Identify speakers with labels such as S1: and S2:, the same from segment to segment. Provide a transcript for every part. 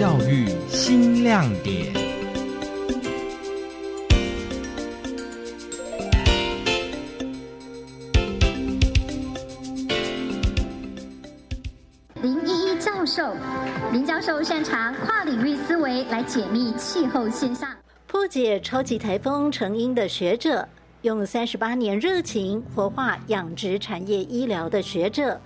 S1: 教育新亮点。
S2: 林依依教授，林教授擅长跨领域思维来解密气候现象，
S3: 破解超级台风成因的学者，用三十八年热情活化养殖产业医疗的学者，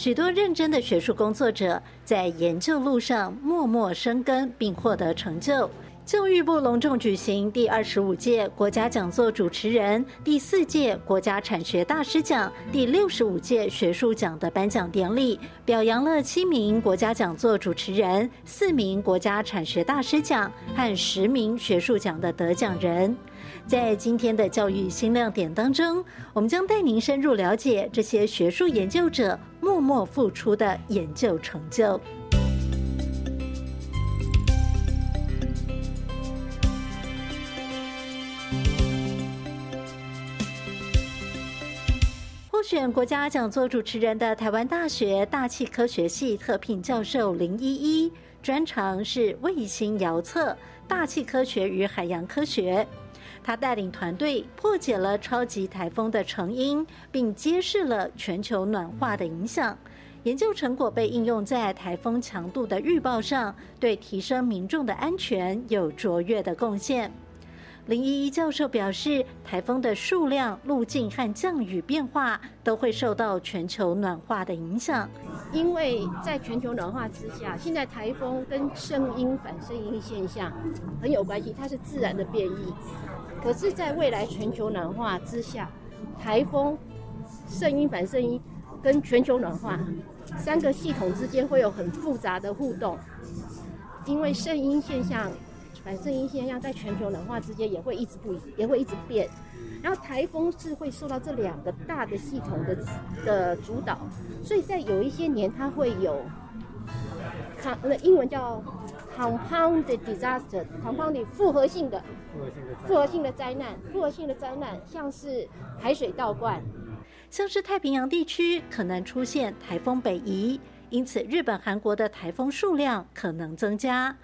S3: 许多认真的学术工作者在研究路上默默生根，并获得成就。教育部隆重举行第二十五届国家讲座主持人、第四届国家产学大师奖、第六十五届学术奖的颁奖典礼，表扬了七名国家讲座主持人、四名国家产学大师奖和十名学术奖的得奖人。在今天的教育新亮点当中，我们将带您深入了解这些学术研究者默默付出的研究成就。获选国家讲座主持人的台湾大学大气科学系特聘教授林依依，专长是卫星遥测、大气科学与海洋科学。他带领团队破解了超级台风的成因，并揭示了全球暖化的影响。研究成果被应用在台风强度的预报上，对提升民众的安全有卓越的贡献。林依依教授表示，台风的数量、路径和降雨变化都会受到全球暖化的影响。
S4: 因为在全球暖化之下，现在台风跟声音反声音现象很有关系，它是自然的变异。可是，在未来全球暖化之下，台风、声音反声音跟全球暖化三个系统之间会有很复杂的互动，因为声音现象。反声音现象在全球暖化之间也会一直不也会一直变，然后台风是会受到这两个大的系统的的主导，所以在有一些年它会有，那英文叫 compounded disaster，compounded 复合性的复合性的灾难，复合性的灾难像是海水倒灌，
S3: 像是太平洋地区可能出现台风北移，因此日本、韩国的台风数量可能增加。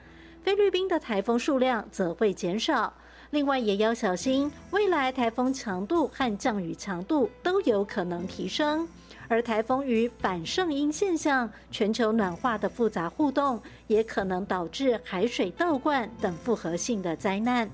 S3: 菲律宾的台风数量则会减少，另外也要小心，未来台风强度和降雨强度都有可能提升，而台风与反圣音现象、全球暖化的复杂互动，也可能导致海水倒灌等复合性的灾难。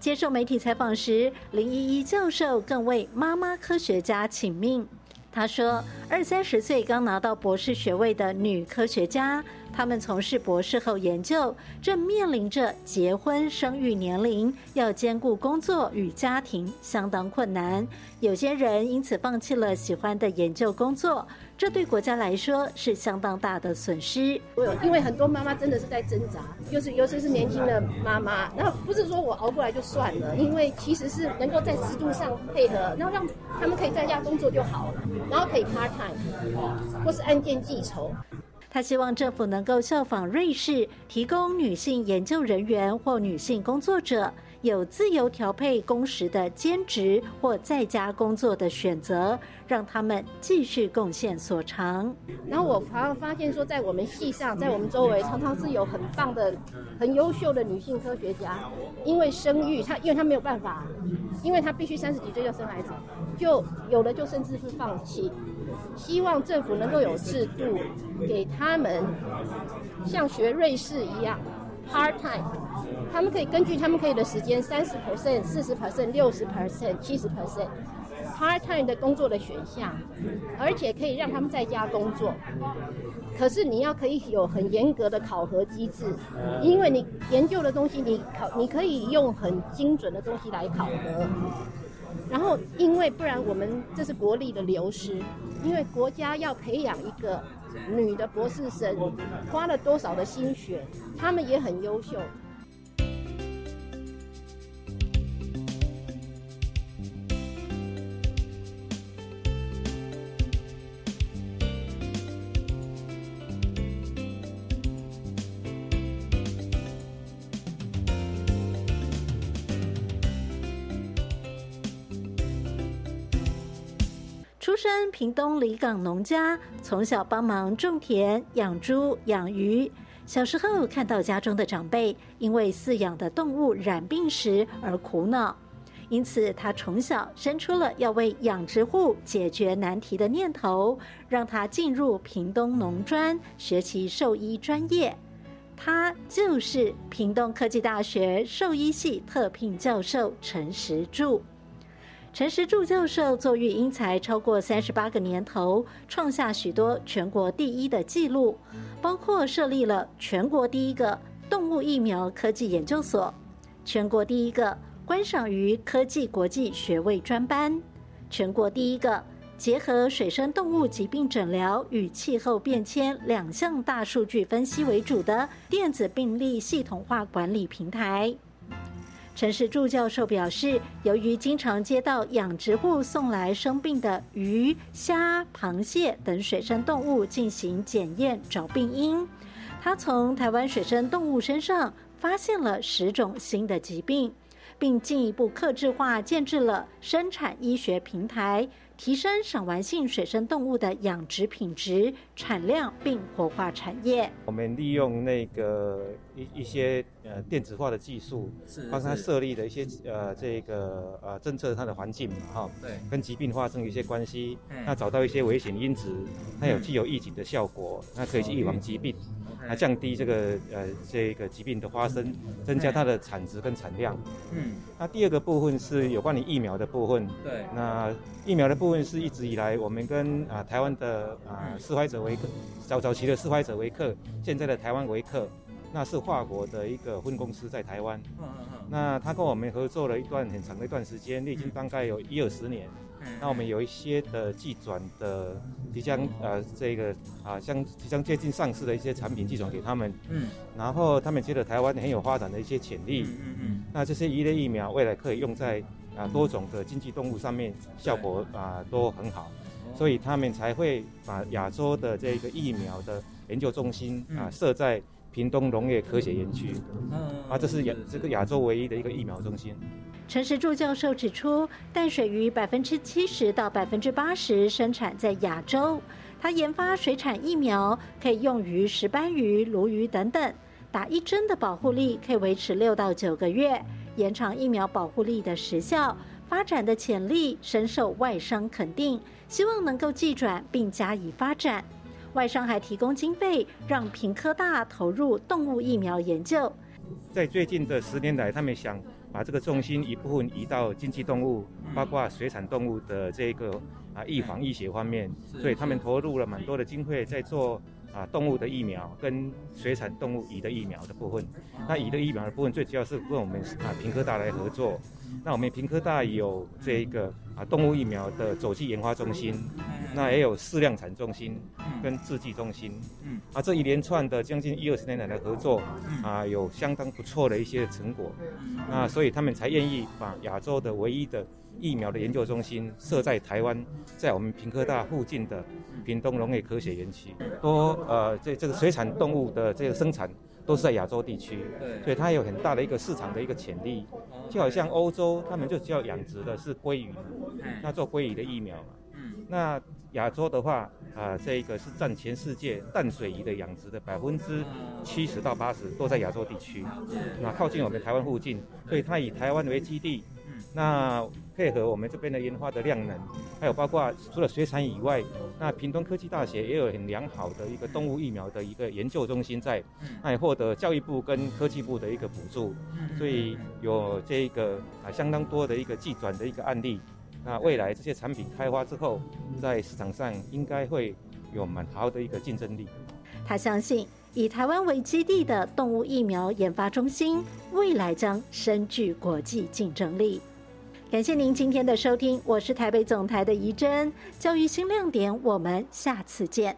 S3: 接受媒体采访时，林依依教授更为妈妈科学家请命，他说：“二三十岁刚拿到博士学位的女科学家。”他们从事博士后研究，正面临着结婚生育年龄，要兼顾工作与家庭，相当困难。有些人因此放弃了喜欢的研究工作，这对国家来说是相当大的损失。
S4: 因为很多妈妈真的是在挣扎，就是尤其是年轻的妈妈，然后不是说我熬过来就算了，因为其实是能够在制度上配合，然后让他们可以在家工作就好了，然后可以 part time 或是按件计酬。
S3: 他希望政府能够效仿瑞士，提供女性研究人员或女性工作者有自由调配工时的兼职或在家工作的选择，让他们继续贡献所长。
S4: 然后我发发现说，在我们系上，在我们周围常常是有很棒的、很优秀的女性科学家，因为生育，她因为她没有办法，因为她必须三十几岁就生孩子，就有的就甚至是放弃。希望政府能够有制度，给他们像学瑞士一样 part time，他们可以根据他们可以的时间，三十 percent、四十 percent、六十 percent、七十 percent part time 的工作的选项，而且可以让他们在家工作。可是你要可以有很严格的考核机制，因为你研究的东西，你考你可以用很精准的东西来考核。然后，因为不然我们这是国力的流失，因为国家要培养一个女的博士生，花了多少的心血，他们也很优秀。
S3: 身屏东离港农家，从小帮忙种田、养猪、养鱼。小时候看到家中的长辈因为饲养的动物染病时而苦恼，因此他从小生出了要为养殖户解决难题的念头，让他进入屏东农专学习兽医专业。他就是屏东科技大学兽医系特聘教授陈时柱。陈时柱教授做育英才超过三十八个年头，创下许多全国第一的纪录，包括设立了全国第一个动物疫苗科技研究所、全国第一个观赏鱼科技国际学位专班、全国第一个结合水生动物疾病诊疗与气候变迁两项大数据分析为主的电子病历系统化管理平台。陈世柱教授表示，由于经常接到养殖户送来生病的鱼、虾、螃蟹等水生动物进行检验找病因，他从台湾水生动物身上发现了十种新的疾病，并进一步克制化建制了生产医学平台。提升赏玩性水生动物的养殖品质、产量，并活化产业。
S5: 我们利用那个一一些呃电子化的技术，帮他设立的一些呃这个呃政策它的环境嘛哈，
S1: 对，
S5: 跟疾病发生一些关系，那找到一些危险因子，它有具有预警的效果，那可以去预防。疾病。来降低这个呃这个疾病的发生，增加它的产值跟产量。嗯，那第二个部分是有关于疫苗的部分。
S1: 对，
S5: 那疫苗的部分是一直以来我们跟啊台湾的啊施怀者维克早早期的施怀者维克，现在的台湾维克，那是华国的一个分公司在台湾。嗯嗯嗯。那他跟我们合作了一段很长的一段时间，历经大概有一二十年。那我们有一些的寄转的即将呃这个啊像即将接近上市的一些产品寄转给他们，嗯，然后他们觉得台湾很有发展的一些潜力，嗯嗯，那这些一类疫苗未来可以用在啊多种的经济动物上面，效果啊都很好，所以他们才会把亚洲的这个疫苗的研究中心啊设在屏东农业科学园区，嗯，啊这是亚这个亚洲唯一的一个疫苗中心。
S3: 陈时柱教授指出，淡水鱼百分之七十到百分之八十生产在亚洲。他研发水产疫苗，可以用于石斑鱼、鲈鱼等等。打一针的保护力可以维持六到九个月，延长疫苗保护力的时效。发展的潜力深受外商肯定，希望能够寄转并加以发展。外商还提供经费，让平科大投入动物疫苗研究。
S5: 在最近的十年来，他们想。把这个重心一部分移到经济动物，包括水产动物的这个啊预防医学方面，所以他们投入了蛮多的经费在做啊动物的疫苗跟水产动物乙的疫苗的部分。那乙的疫苗的部分最主要是跟我们啊平科大来合作。那我们平科大有这一个啊动物疫苗的走器研发中心，那也有试量产中心跟制剂中心。嗯，啊这一连串的将近一二十年来的合作，啊有相当不错的一些成果。那所以他们才愿意把亚洲的唯一的疫苗的研究中心设在台湾，在我们平科大附近的屏东农业科学园区。多呃这这个水产动物的这个生产都是在亚洲地区，所以它有很大的一个市场的一个潜力。就好像欧洲，他们就叫养殖的是鲑鱼，那做鲑鱼的疫苗嘛。那亚洲的话，啊，这一个是占全世界淡水鱼的养殖的百分之七十到八十都在亚洲地区，那靠近我们台湾附近，所以它以台湾为基地，那配合我们这边的研发的量能，还有包括除了水产以外，那屏东科技大学也有很良好的一个动物疫苗的一个研究中心在，那也获得教育部跟科技部的一个补助，所以有这个啊相当多的一个寄转的一个案例。那未来这些产品开发之后，在市场上应该会有蛮好的一个竞争力。
S3: 他相信，以台湾为基地的动物疫苗研发中心，未来将深具国际竞争力。感谢您今天的收听，我是台北总台的怡珍，教育新亮点，我们下次见。